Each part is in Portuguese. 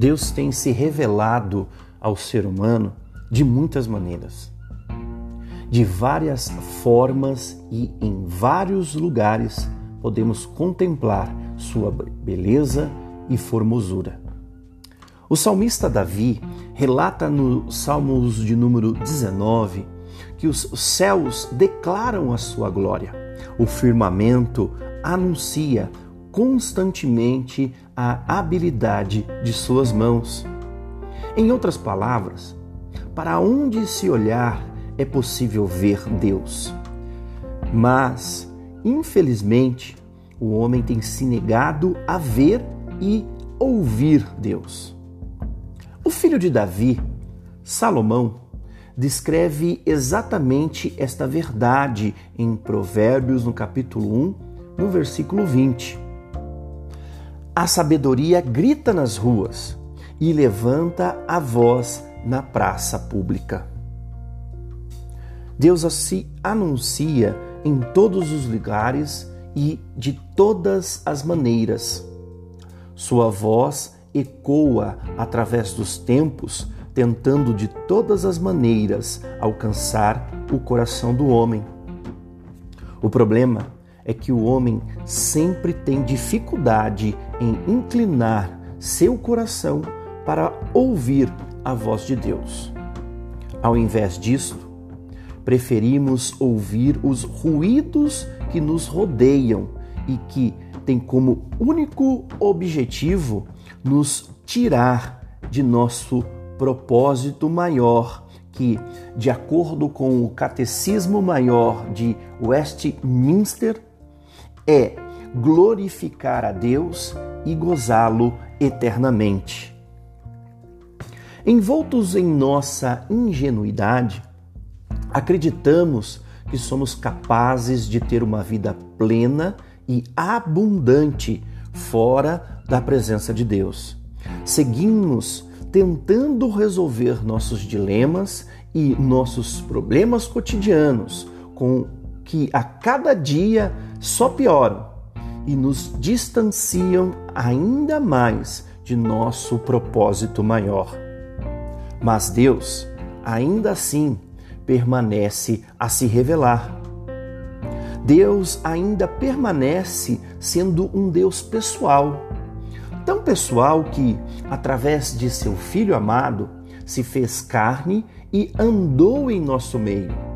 Deus tem se revelado ao ser humano de muitas maneiras, de várias formas e em vários lugares podemos contemplar sua beleza e formosura. O salmista Davi relata no Salmos de número 19 que os céus declaram a sua glória, o firmamento anuncia constantemente a habilidade de suas mãos. Em outras palavras, para onde se olhar é possível ver Deus. Mas, infelizmente, o homem tem se negado a ver e ouvir Deus. O filho de Davi, Salomão, descreve exatamente esta verdade em Provérbios, no capítulo 1, no versículo 20. A sabedoria grita nas ruas e levanta a voz na praça pública. Deus se anuncia em todos os lugares e de todas as maneiras. Sua voz ecoa através dos tempos, tentando de todas as maneiras alcançar o coração do homem. O problema é que o homem sempre tem dificuldade em inclinar seu coração para ouvir a voz de Deus. Ao invés disso, preferimos ouvir os ruídos que nos rodeiam e que têm como único objetivo nos tirar de nosso propósito maior, que, de acordo com o Catecismo Maior de Westminster, é glorificar a Deus e gozá-lo eternamente. Envoltos em nossa ingenuidade, acreditamos que somos capazes de ter uma vida plena e abundante fora da presença de Deus. Seguimos tentando resolver nossos dilemas e nossos problemas cotidianos, com que a cada dia só pioram e nos distanciam ainda mais de nosso propósito maior. Mas Deus, ainda assim, permanece a se revelar. Deus ainda permanece sendo um Deus pessoal. Tão pessoal que, através de seu Filho amado, se fez carne e andou em nosso meio.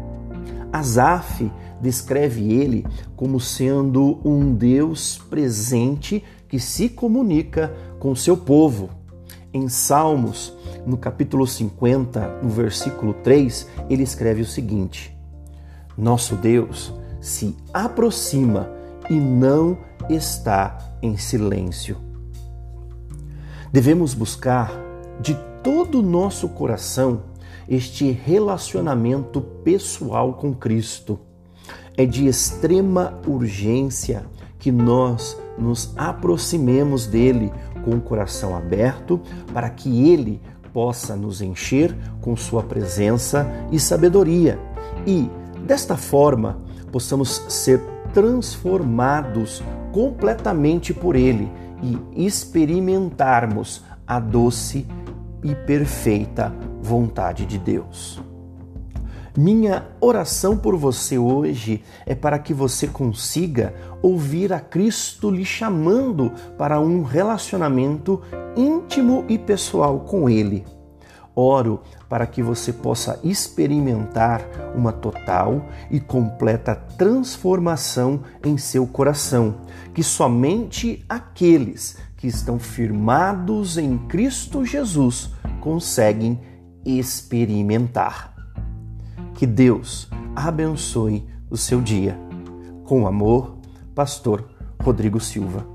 Asaf descreve ele como sendo um Deus presente que se comunica com seu povo. Em Salmos, no capítulo 50, no versículo 3, ele escreve o seguinte: Nosso Deus se aproxima e não está em silêncio. Devemos buscar de todo o nosso coração este relacionamento pessoal com Cristo. É de extrema urgência que nós nos aproximemos dele com o coração aberto para que ele possa nos encher com sua presença e sabedoria e, desta forma, possamos ser transformados completamente por ele e experimentarmos a doce e perfeita vontade de Deus. Minha oração por você hoje é para que você consiga ouvir a Cristo lhe chamando para um relacionamento íntimo e pessoal com Ele. Oro para que você possa experimentar uma total e completa transformação em seu coração, que somente aqueles que estão firmados em Cristo Jesus conseguem experimentar. Que Deus abençoe o seu dia. Com amor, Pastor Rodrigo Silva.